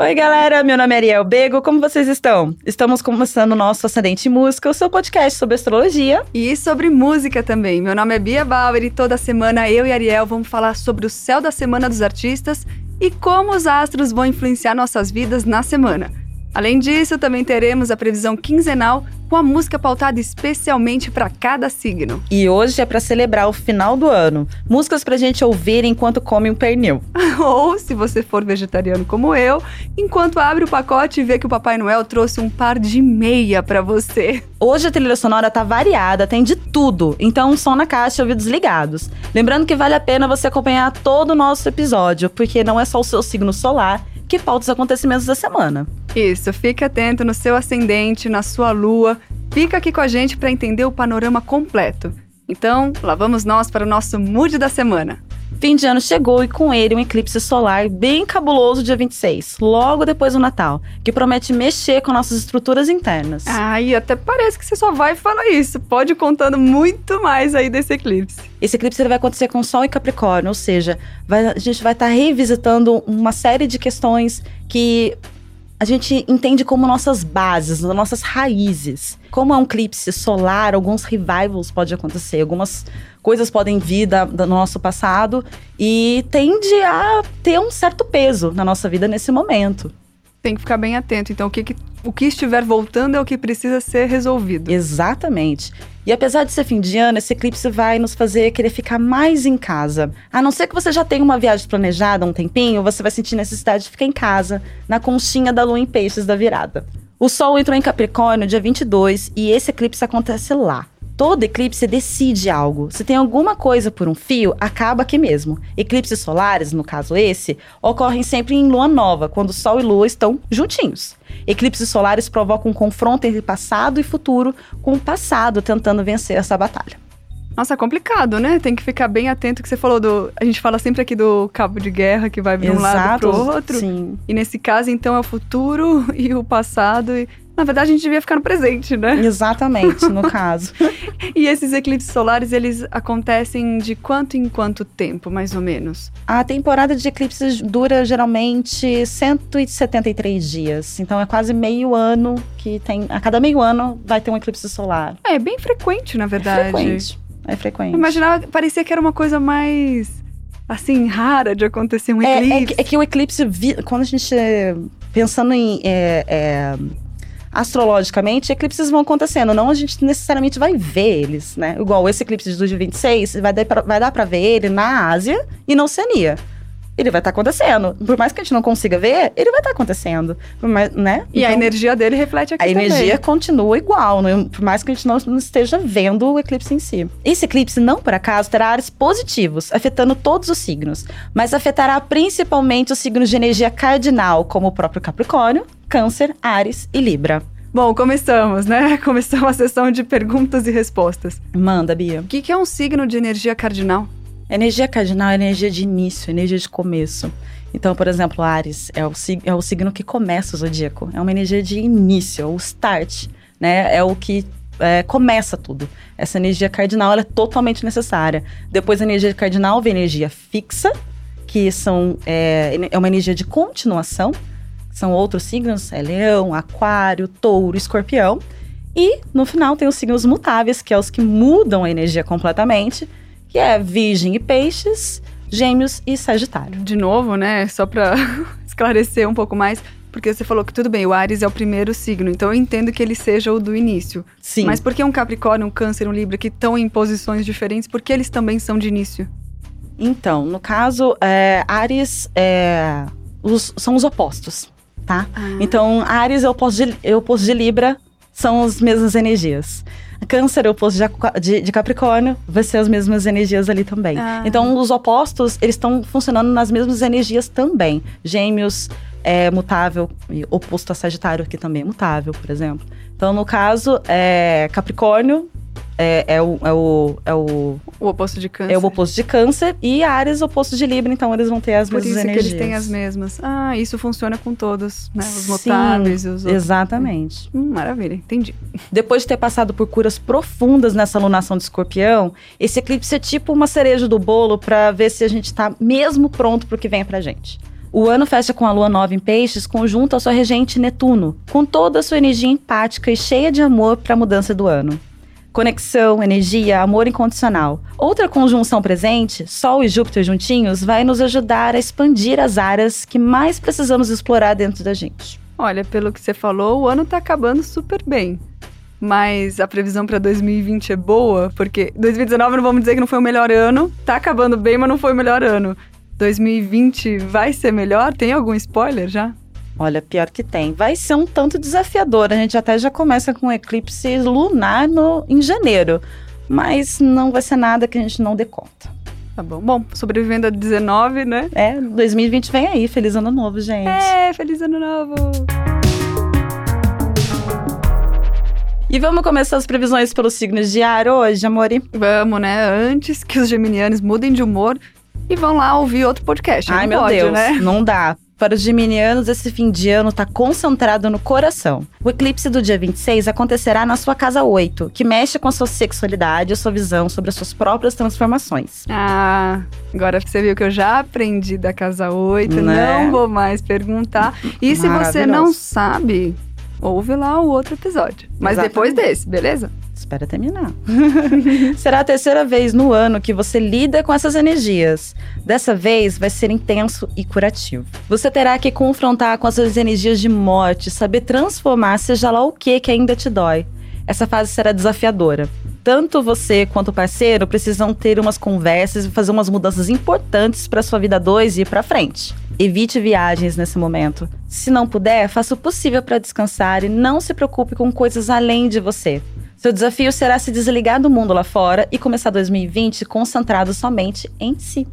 Oi, galera, meu nome é Ariel Bego, como vocês estão? Estamos começando o nosso Ascendente Música, o seu podcast sobre astrologia. E sobre música também. Meu nome é Bia Bauer e toda semana eu e Ariel vamos falar sobre o céu da semana dos artistas e como os astros vão influenciar nossas vidas na semana. Além disso, também teremos a previsão quinzenal com a música pautada especialmente para cada signo. E hoje é para celebrar o final do ano. Músicas pra gente ouvir enquanto come um pernil. Ou, se você for vegetariano como eu, enquanto abre o pacote e vê que o Papai Noel trouxe um par de meia para você. Hoje a trilha sonora tá variada, tem de tudo, então som na caixa e ouvidos ligados. Lembrando que vale a pena você acompanhar todo o nosso episódio, porque não é só o seu signo solar que pauta os acontecimentos da semana. Isso, fique atento no seu ascendente, na sua lua. Fica aqui com a gente para entender o panorama completo. Então, lá vamos nós para o nosso mood da semana. Fim de ano chegou e com ele um eclipse solar bem cabuloso dia 26, logo depois do Natal, que promete mexer com nossas estruturas internas. Ai, até parece que você só vai falar isso. Pode ir contando muito mais aí desse eclipse. Esse eclipse vai acontecer com Sol e Capricórnio, ou seja, vai, a gente vai estar tá revisitando uma série de questões que a gente entende como nossas bases, nossas raízes. Como é um eclipse solar, alguns revivals podem acontecer, algumas coisas podem vir da, do nosso passado e tende a ter um certo peso na nossa vida nesse momento. Tem que ficar bem atento. Então, o que, que o que estiver voltando é o que precisa ser resolvido. Exatamente. E apesar de ser fim de ano, esse eclipse vai nos fazer querer ficar mais em casa. A não ser que você já tenha uma viagem planejada há um tempinho, você vai sentir necessidade de ficar em casa, na conchinha da lua em peixes da virada. O Sol entrou em Capricórnio dia 22 e esse eclipse acontece lá. Todo eclipse decide algo. Se tem alguma coisa por um fio, acaba aqui mesmo. Eclipses solares, no caso esse, ocorrem sempre em lua nova, quando Sol e Lua estão juntinhos. Eclipses solares provocam um confronto entre passado e futuro, com o passado tentando vencer essa batalha. Nossa, é complicado, né? Tem que ficar bem atento que você falou do. A gente fala sempre aqui do cabo de guerra que vai de um lado pro outro. Sim. E nesse caso, então, é o futuro e o passado. E na verdade, a gente devia ficar no presente, né? Exatamente, no caso. e esses eclipses solares, eles acontecem de quanto em quanto tempo, mais ou menos? A temporada de eclipses dura geralmente 173 dias. Então é quase meio ano que tem. A cada meio ano vai ter um eclipse solar. É, é bem frequente, na verdade. É frequente. É frequente. Eu imaginava, parecia que era uma coisa mais assim, rara de acontecer um eclipse. É, é, que, é que, o eclipse, quando a gente. Pensando em. É, é, astrologicamente, eclipses vão acontecendo. Não a gente necessariamente vai ver eles, né? Igual esse eclipse de 2026, vai dar pra, vai dar ver ele na Ásia e na Oceania. Ele vai estar tá acontecendo. Por mais que a gente não consiga ver, ele vai estar tá acontecendo. Mais, né? E então, a energia dele reflete aqui A também. energia continua igual, né? por mais que a gente não, não esteja vendo o eclipse em si. Esse eclipse, não por acaso, terá áreas positivos, afetando todos os signos. Mas afetará principalmente os signos de energia cardinal, como o próprio Capricórnio, Câncer, Ares e Libra. Bom, começamos, né? Começamos a sessão de perguntas e respostas. Manda, Bia. O que, que é um signo de energia cardinal? Energia cardinal é energia de início, energia de começo. Então, por exemplo, Ares é o, é o signo que começa o zodíaco. É uma energia de início, é o start, né? É o que é, começa tudo. Essa energia cardinal é totalmente necessária. Depois da energia cardinal vem energia fixa, que são, é, é uma energia de continuação são outros signos, é leão, aquário, touro, escorpião. E no final tem os signos mutáveis, que é os que mudam a energia completamente, que é virgem e peixes, gêmeos e sagitário. De novo, né, só para esclarecer um pouco mais, porque você falou que tudo bem, o Ares é o primeiro signo, então eu entendo que ele seja o do início. Sim. Mas por que um Capricórnio, um Câncer, um Libra que estão em posições diferentes, porque eles também são de início? Então, no caso, é, Ares é, os, são os opostos tá? Ah. Então, Ares é o oposto de, é o oposto de Libra, são as mesmas energias. Câncer é o oposto de, de, Capricórnio, vai ser as mesmas energias ali também. Ah. Então, os opostos, eles estão funcionando nas mesmas energias também. Gêmeos é mutável, oposto a Sagitário, que também é mutável, por exemplo. Então, no caso, é Capricórnio é, é, o, é, o, é o. O oposto de câncer. É o oposto de câncer. E Ares, oposto de Libra, então eles vão ter as Por mesmas isso energias. que eles têm as mesmas. Ah, isso funciona com todos, né? Os mutáveis e os outros. Exatamente. Hum, maravilha, entendi. Depois de ter passado por curas profundas nessa alunação de escorpião, esse eclipse é tipo uma cereja do bolo para ver se a gente tá mesmo pronto pro que vem pra gente. O ano fecha com a lua nova em peixes, conjunto ao seu regente Netuno, com toda a sua energia empática e cheia de amor para a mudança do ano. Conexão, energia, amor incondicional. Outra conjunção presente, Sol e Júpiter juntinhos, vai nos ajudar a expandir as áreas que mais precisamos explorar dentro da gente. Olha, pelo que você falou, o ano tá acabando super bem. Mas a previsão para 2020 é boa, porque 2019 não vamos dizer que não foi o melhor ano, tá acabando bem, mas não foi o melhor ano. 2020 vai ser melhor? Tem algum spoiler já? Olha, pior que tem. Vai ser um tanto desafiador. A gente até já começa com um eclipse lunar no, em janeiro. Mas não vai ser nada que a gente não dê conta. Tá bom. Bom, sobrevivendo a 19, né? É, 2020 vem aí. Feliz ano novo, gente. É, feliz ano novo. E vamos começar as previsões pelos signos de ar hoje, Amori? Vamos, né? Antes que os geminianos mudem de humor e vão lá ouvir outro podcast. Ai, não meu pode, Deus, né? não dá. Para os geminianos, esse fim de ano está concentrado no coração. O eclipse do dia 26 acontecerá na sua casa 8, que mexe com a sua sexualidade e a sua visão sobre as suas próprias transformações. Ah, agora você viu que eu já aprendi da casa 8, Né? não vou mais perguntar. E se você não sabe, ouve lá o outro episódio. Mas Exatamente. depois desse, beleza? Espera terminar. Será a terceira vez no ano que você lida com essas energias. Dessa vez vai ser intenso e curativo. Você terá que confrontar com as suas energias de morte, saber transformar seja lá o que que ainda te dói. Essa fase será desafiadora. Tanto você quanto o parceiro precisam ter umas conversas e fazer umas mudanças importantes para sua vida 2 e para frente. Evite viagens nesse momento. Se não puder, faça o possível para descansar e não se preocupe com coisas além de você. Seu desafio será se desligar do mundo lá fora e começar 2020 concentrado somente em si.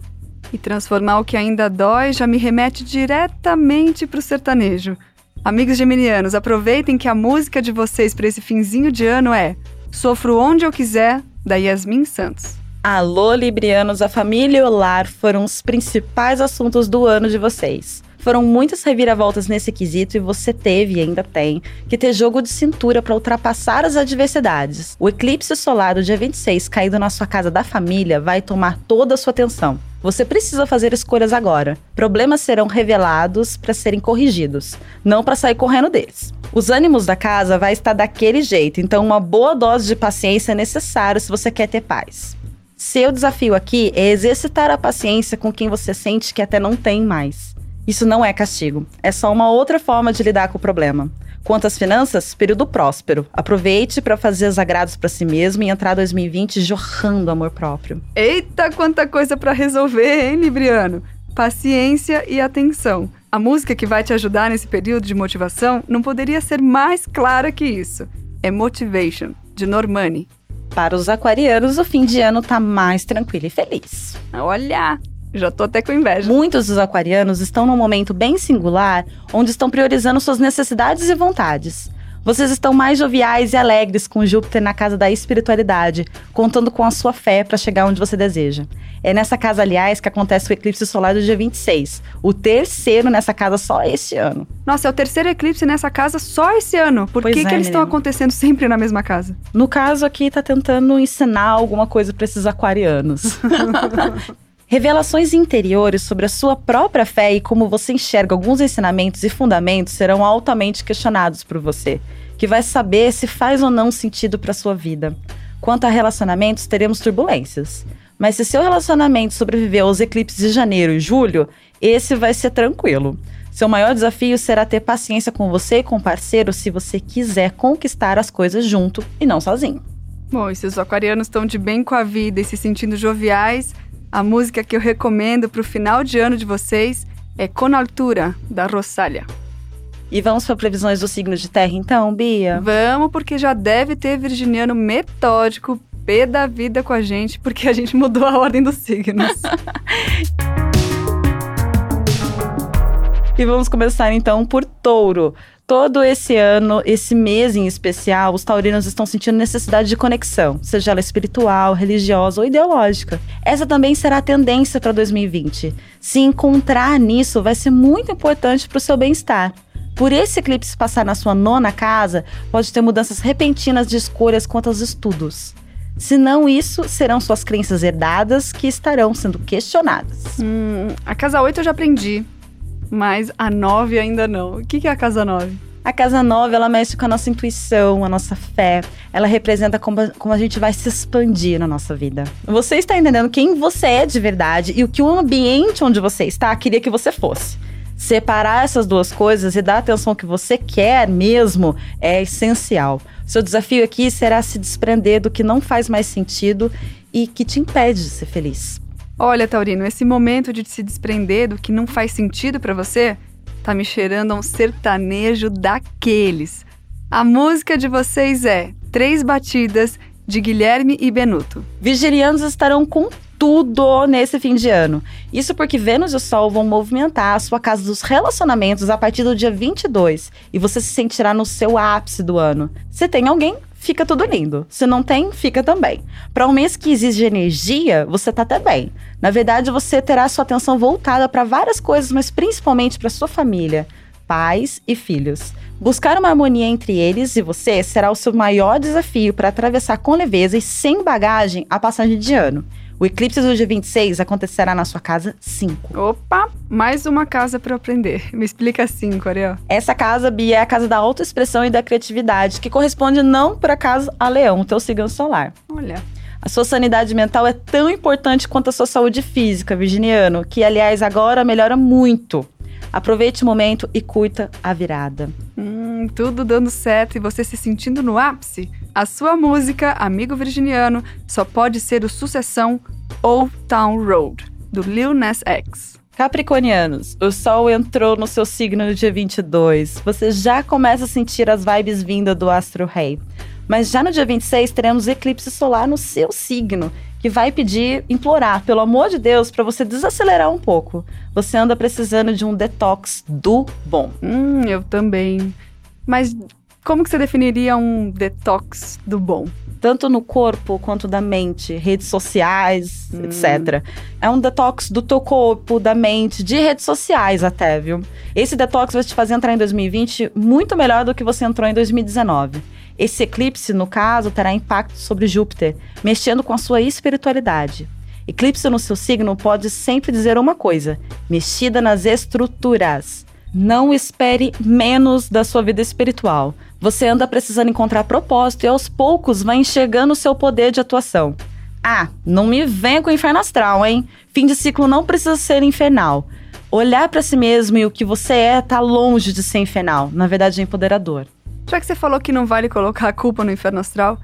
E transformar o que ainda dói já me remete diretamente pro sertanejo. Amigos geminianos, aproveitem que a música de vocês para esse finzinho de ano é Sofro Onde Eu Quiser, da Yasmin Santos. Alô, Librianos, a família e o lar foram os principais assuntos do ano de vocês. Foram muitas reviravoltas nesse quesito e você teve e ainda tem que ter jogo de cintura para ultrapassar as adversidades. O eclipse solar do dia 26 caído na sua casa da família vai tomar toda a sua atenção. Você precisa fazer escolhas agora. Problemas serão revelados para serem corrigidos, não para sair correndo deles. Os ânimos da casa vai estar daquele jeito, então uma boa dose de paciência é necessário se você quer ter paz. Seu desafio aqui é exercitar a paciência com quem você sente que até não tem mais. Isso não é castigo, é só uma outra forma de lidar com o problema. Quanto às finanças, período próspero. Aproveite para fazer os agrados para si mesmo e entrar 2020 jorrando amor próprio. Eita, quanta coisa para resolver, hein, Libriano? Paciência e atenção. A música que vai te ajudar nesse período de motivação não poderia ser mais clara que isso. É Motivation, de Normani. Para os aquarianos, o fim de ano tá mais tranquilo e feliz. Olha, já tô até com inveja. Muitos dos aquarianos estão num momento bem singular, onde estão priorizando suas necessidades e vontades. Vocês estão mais joviais e alegres com Júpiter na casa da espiritualidade, contando com a sua fé para chegar onde você deseja. É nessa casa, aliás, que acontece o eclipse solar do dia 26, o terceiro nessa casa só este ano. Nossa, é o terceiro eclipse nessa casa só esse ano. Por Pois que, é, que eles estão acontecendo sempre na mesma casa? No caso aqui, tá tentando ensinar alguma coisa para esses aquarianos. Revelações interiores sobre a sua própria fé e como você enxerga alguns ensinamentos e fundamentos serão altamente questionados por você, que vai saber se faz ou não sentido para sua vida. Quanto a relacionamentos, teremos turbulências. Mas se seu relacionamento sobreviveu aos eclipses de janeiro e julho, esse vai ser tranquilo. Seu maior desafio será ter paciência com você e com o parceiro se você quiser conquistar as coisas junto e não sozinho. Bom, e se os aquarianos estão de bem com a vida e se sentindo joviais, a música que eu recomendo pro final de ano de vocês é Con Altura, da Rosália. E vamos para previsões dos signos de terra, então, Bia? Vamos, porque já deve ter virginiano metódico, pé da vida com a gente, porque a gente mudou a ordem dos signos. E vamos começar então por touro. Todo esse ano, esse mês em especial, os taurinos estão sentindo necessidade de conexão, seja ela espiritual, religiosa ou ideológica. Essa também será a tendência para 2020. Se encontrar nisso vai ser muito importante para o seu bem-estar. Por esse eclipse passar na sua nona casa, pode ter mudanças repentinas de escolhas quanto aos estudos. Se não isso, serão suas crenças herdadas que estarão sendo questionadas. hum, a casa 8 eu já aprendi. Mas a 9 ainda não. O que é a casa 9? A casa 9, ela mexe com a nossa intuição, a nossa fé. Ela representa como, como a gente vai se expandir na nossa vida. Você está entendendo quem você é de verdade e o que o ambiente onde você está queria que você fosse. Separar essas duas coisas e dar a atenção que você quer mesmo é essencial. Seu desafio aqui será se desprender do que não faz mais sentido e que te impede de ser feliz. Olha, Taurino, esse momento de se desprender do que não faz sentido para você tá me cheirando a um sertanejo daqueles. A música de vocês é Três Batidas de Guilherme e Benuto. Vigilianos estarão com tudo nesse fim de ano. Isso porque Vênus e o Sol vão movimentar a sua casa dos relacionamentos a partir do dia 22 e você se sentirá no seu ápice do ano. Se tem alguém, fica tudo lindo. Se não tem, fica também. Para um mês que exige energia, você tá até bem. Na verdade, você terá sua atenção voltada para várias coisas, mas principalmente para sua família, pais e filhos. Buscar uma harmonia entre eles e você será o seu maior desafio para atravessar com leveza e sem bagagem a passagem de ano. O eclipse do dia 26 acontecerá na sua casa 5. Opa, mais uma casa para aprender. Me explica 5, Ariel. Essa casa, Bia, é a casa da autoexpressão e da criatividade, que corresponde não por acaso a Leão, teu signo solar. Olha. A sua sanidade mental é tão importante quanto a sua saúde física, virginiano, que aliás agora melhora muito. Aproveite o momento e curta a virada. Hum, tudo dando certo e você se sentindo no ápice? A sua música, Amigo Virginiano, só pode ser o sucessão Old Town Road, do Lil Nas X. Capricornianos, o Sol entrou no seu signo no dia 22. Você já começa a sentir as vibes vindas do Astro Rei. Mas já no dia 26 teremos eclipse solar no seu signo, que vai pedir, implorar, pelo amor de Deus, para você desacelerar um pouco. Você anda precisando de um detox do bom. Hum, eu também. Mas como que você definiria um detox do bom? Tanto no corpo quanto da mente, redes sociais, hum. etc. É um detox do teu corpo, da mente, de redes sociais até, viu? Esse detox vai te fazer entrar em 2020 muito melhor do que você entrou em 2019. Esse eclipse, no caso, terá impacto sobre Júpiter, mexendo com a sua espiritualidade. Eclipse no seu signo pode sempre dizer uma coisa: mexida nas estruturas. Não espere menos da sua vida espiritual. Você anda precisando encontrar propósito e aos poucos vai enxergando o seu poder de atuação. Ah, não me venha com o inferno astral, hein? Fim de ciclo não precisa ser infernal. Olhar para si mesmo e o que você é tá longe de ser infernal, na verdade é empoderador. Já que você falou que não vale colocar a culpa no inferno astral,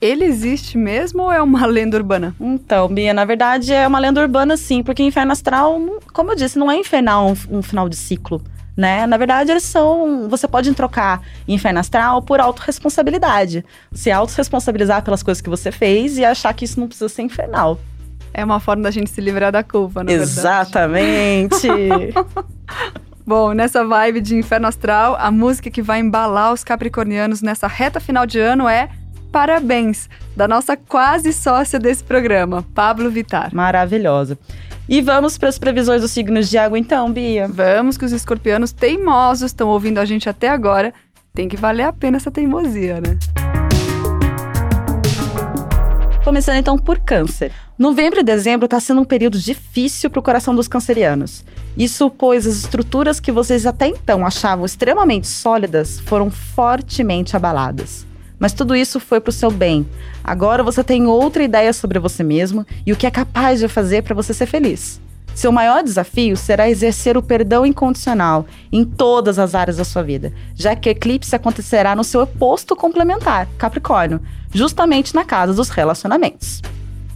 ele existe mesmo ou é uma lenda urbana? Então, Bia, na verdade é uma lenda urbana sim, porque inferno astral, como eu disse, não é infernal um, um final de ciclo. Né? Na verdade, eles são. Você pode trocar inferno astral por autorresponsabilidade. Se autorresponsabilizar pelas coisas que você fez e achar que isso não precisa ser infernal. É uma forma da gente se livrar da culpa, na Exatamente. Bom, nessa vibe de inferno astral, a música que vai embalar os capricornianos nessa reta final de ano é Parabéns, da nossa quase sócia desse programa, Pablo Vitar. Maravilhosa. E vamos para as previsões dos signos de água então, Bia? Vamos que os escorpianos teimosos estão ouvindo a gente até agora. Tem que valer a pena essa teimosia, né? Começando então por câncer. Novembro e dezembro está sendo um período difícil para o coração dos cancerianos. Isso pois as estruturas que vocês até então achavam extremamente sólidas foram fortemente abaladas. Mas tudo isso foi para o seu bem. Agora você tem outra ideia sobre você mesmo e o que é capaz de fazer para você ser feliz. Seu maior desafio será exercer o perdão incondicional em todas as áreas da sua vida, já que o eclipse acontecerá no seu oposto complementar, Capricórnio, justamente na casa dos relacionamentos.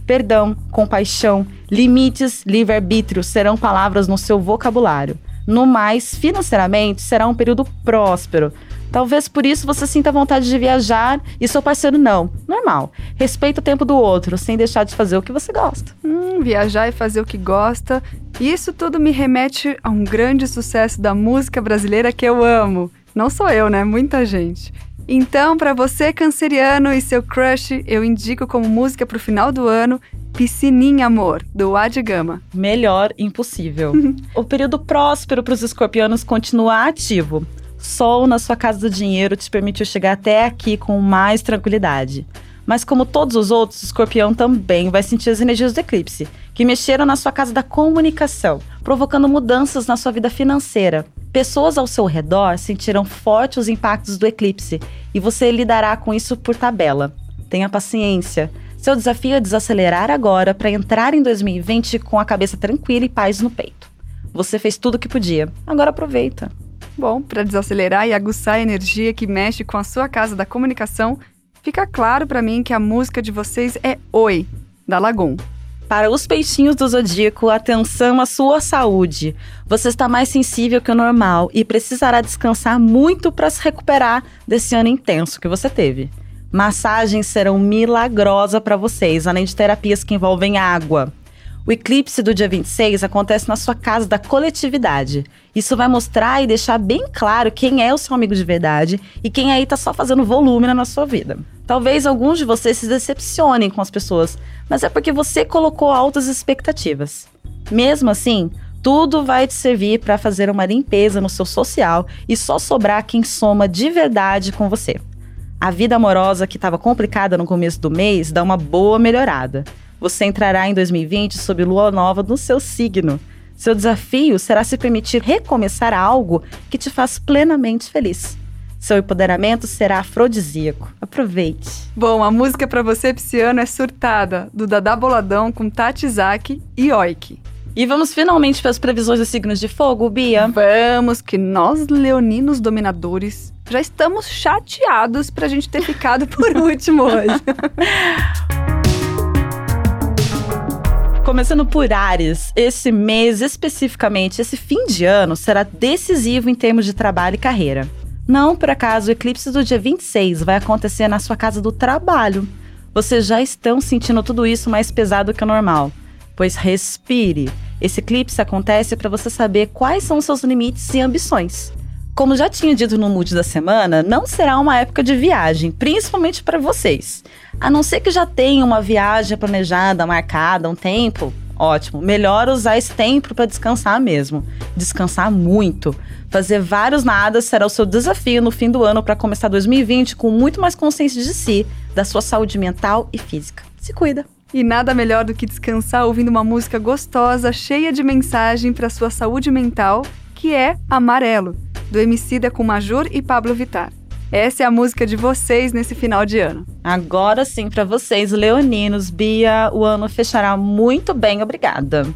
Perdão, compaixão, limites, livre-arbítrio serão palavras no seu vocabulário. No mais, financeiramente, será um período próspero, Talvez por isso você sinta vontade de viajar e seu parceiro não. Normal. Respeita o tempo do outro, sem deixar de fazer o que você gosta. Hum, viajar e fazer o que gosta. Isso tudo me remete a um grande sucesso da música brasileira que eu amo. Não sou eu, né? Muita gente. Então, para você canceriano e seu crush, eu indico como música pro final do ano Piscininha Amor, do Ad Gama. Melhor impossível. o período próspero para os escorpianos continua ativo. Sol na sua casa do dinheiro te permitiu chegar até aqui com mais tranquilidade. Mas como todos os outros, o escorpião também vai sentir as energias do eclipse, que mexeram na sua casa da comunicação, provocando mudanças na sua vida financeira. Pessoas ao seu redor sentirão forte os impactos do eclipse e você lidará com isso por tabela. Tenha paciência. Seu desafio é desacelerar agora para entrar em 2020 com a cabeça tranquila e paz no peito. Você fez tudo o que podia, agora aproveita. Bom, para desacelerar e aguçar a energia que mexe com a sua casa da comunicação, fica claro para mim que a música de vocês é Oi, da Lagoon. Para os peixinhos do zodíaco, atenção à sua saúde. Você está mais sensível que o normal e precisará descansar muito para se recuperar desse ano intenso que você teve. Massagens serão milagrosas para vocês, além de terapias que envolvem água. O eclipse do dia 26 acontece na sua casa da coletividade. Isso vai mostrar e deixar bem claro quem é o seu amigo de verdade e quem aí tá só fazendo volume na sua vida. Talvez alguns de vocês se decepcionem com as pessoas, mas é porque você colocou altas expectativas. Mesmo assim, tudo vai te servir para fazer uma limpeza no seu social e só sobrar quem soma de verdade com você. A vida amorosa que estava complicada no começo do mês dá uma boa melhorada. Você entrará em 2020 sob lua nova no seu signo. Seu desafio será se permitir recomeçar algo que te faz plenamente feliz. Seu empoderamento será afrodisíaco. Aproveite. Bom, a música para você pisciano é Surtada, do Dada Boladão com Tati Zaki e Oiki. E vamos finalmente para as previsões dos signos de fogo, Bia? Vamos, que nós, leoninos dominadores, já estamos chateados para a gente ter ficado por último hoje. Começando por Ares, esse mês especificamente, esse fim de ano, será decisivo em termos de trabalho e carreira. Não por acaso o eclipse do dia 26 vai acontecer na sua casa do trabalho. Vocês já estão sentindo tudo isso mais pesado que o normal. Pois respire. Esse eclipse acontece para você saber quais são seus limites e ambições. Como já tinha dito no Mood da semana, não será uma época de viagem, principalmente para vocês. A não ser que já tenha uma viagem planejada, marcada, um tempo, ótimo. Melhor usar esse tempo para descansar mesmo. Descansar muito. Fazer vários nadas será o seu desafio no fim do ano para começar 2020 com muito mais consciência de si, da sua saúde mental e física. Se cuida. E nada melhor do que descansar ouvindo uma música gostosa, cheia de mensagem para sua saúde mental, que é Amarelo do Emicida com Major e Pablo Vittar. Essa é a música de vocês nesse final de ano. Agora sim, para vocês, leoninos, Bia, o ano fechará muito bem, obrigada.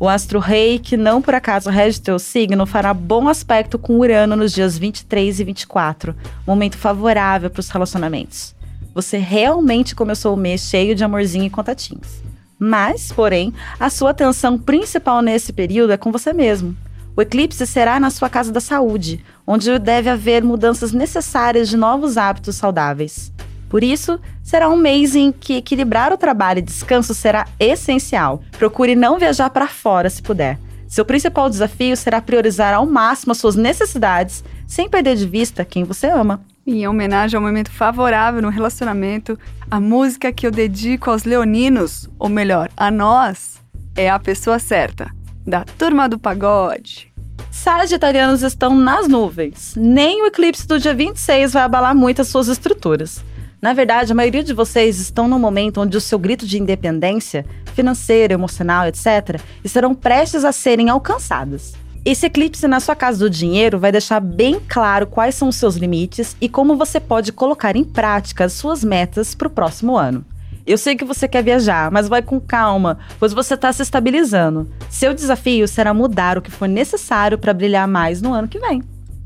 O astro rei, que não por acaso rege teu signo, fará bom aspecto com Urano nos dias 23 e 24, momento favorável para os relacionamentos. Você realmente começou o mês cheio de amorzinho e contatinhos. Mas, porém, a sua atenção principal nesse período é com você mesmo. O eclipse será na sua casa da saúde, onde deve haver mudanças necessárias de novos hábitos saudáveis. Por isso, será um mês em que equilibrar o trabalho e descanso será essencial. Procure não viajar para fora se puder. Seu principal desafio será priorizar ao máximo as suas necessidades, sem perder de vista quem você ama. Em homenagem ao momento favorável no relacionamento, a música que eu dedico aos leoninos, ou melhor, a nós, é a pessoa certa da turma do pagode. Sagitarianos estão nas nuvens. Nem o eclipse do dia 26 vai abalar muito as suas estruturas. Na verdade, a maioria de vocês estão no momento onde o seu grito de independência, financeira, emocional, etc., estarão prestes a serem alcançadas. Esse eclipse na sua casa do dinheiro vai deixar bem claro quais são os seus limites e como você pode colocar em prática as suas metas para o próximo ano. Eu sei que você quer viajar, mas vai com calma, pois você está se estabilizando. Seu desafio será mudar o que for necessário para brilhar mais no ano que vem.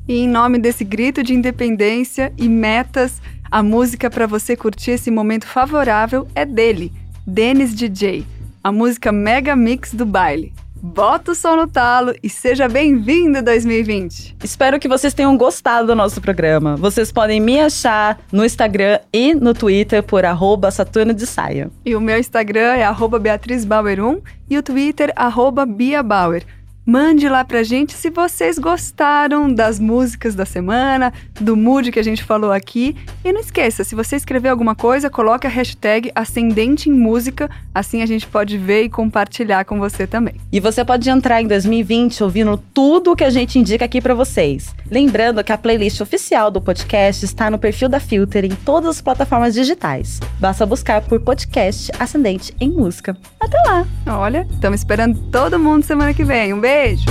E em nome desse grito de independência e metas, a música para você curtir esse momento favorável é dele, Dennis DJ, a música Mega Mix do baile. Bota o som no talo e seja bem-vindo 2020. Espero que vocês tenham gostado do nosso programa. Vocês podem me achar no Instagram e no Twitter por arroba Saturno de Saia. E o meu Instagram é arroba Beatriz Bauer 1 e o Twitter arroba Bia Bauer. Mande lá pra gente se vocês gostaram das músicas da semana, do mood que a gente falou aqui. E não esqueça, se você escrever alguma coisa, coloque a hashtag Ascendente em Música, assim a gente pode ver e compartilhar com você também. E você pode entrar em 2020 ouvindo tudo o que a gente indica aqui para vocês. Lembrando que a playlist oficial do podcast está no perfil da Filter em todas as plataformas digitais. Basta buscar por podcast Ascendente em Música. Até lá! Olha, estamos esperando todo mundo semana que vem. Um Beijo!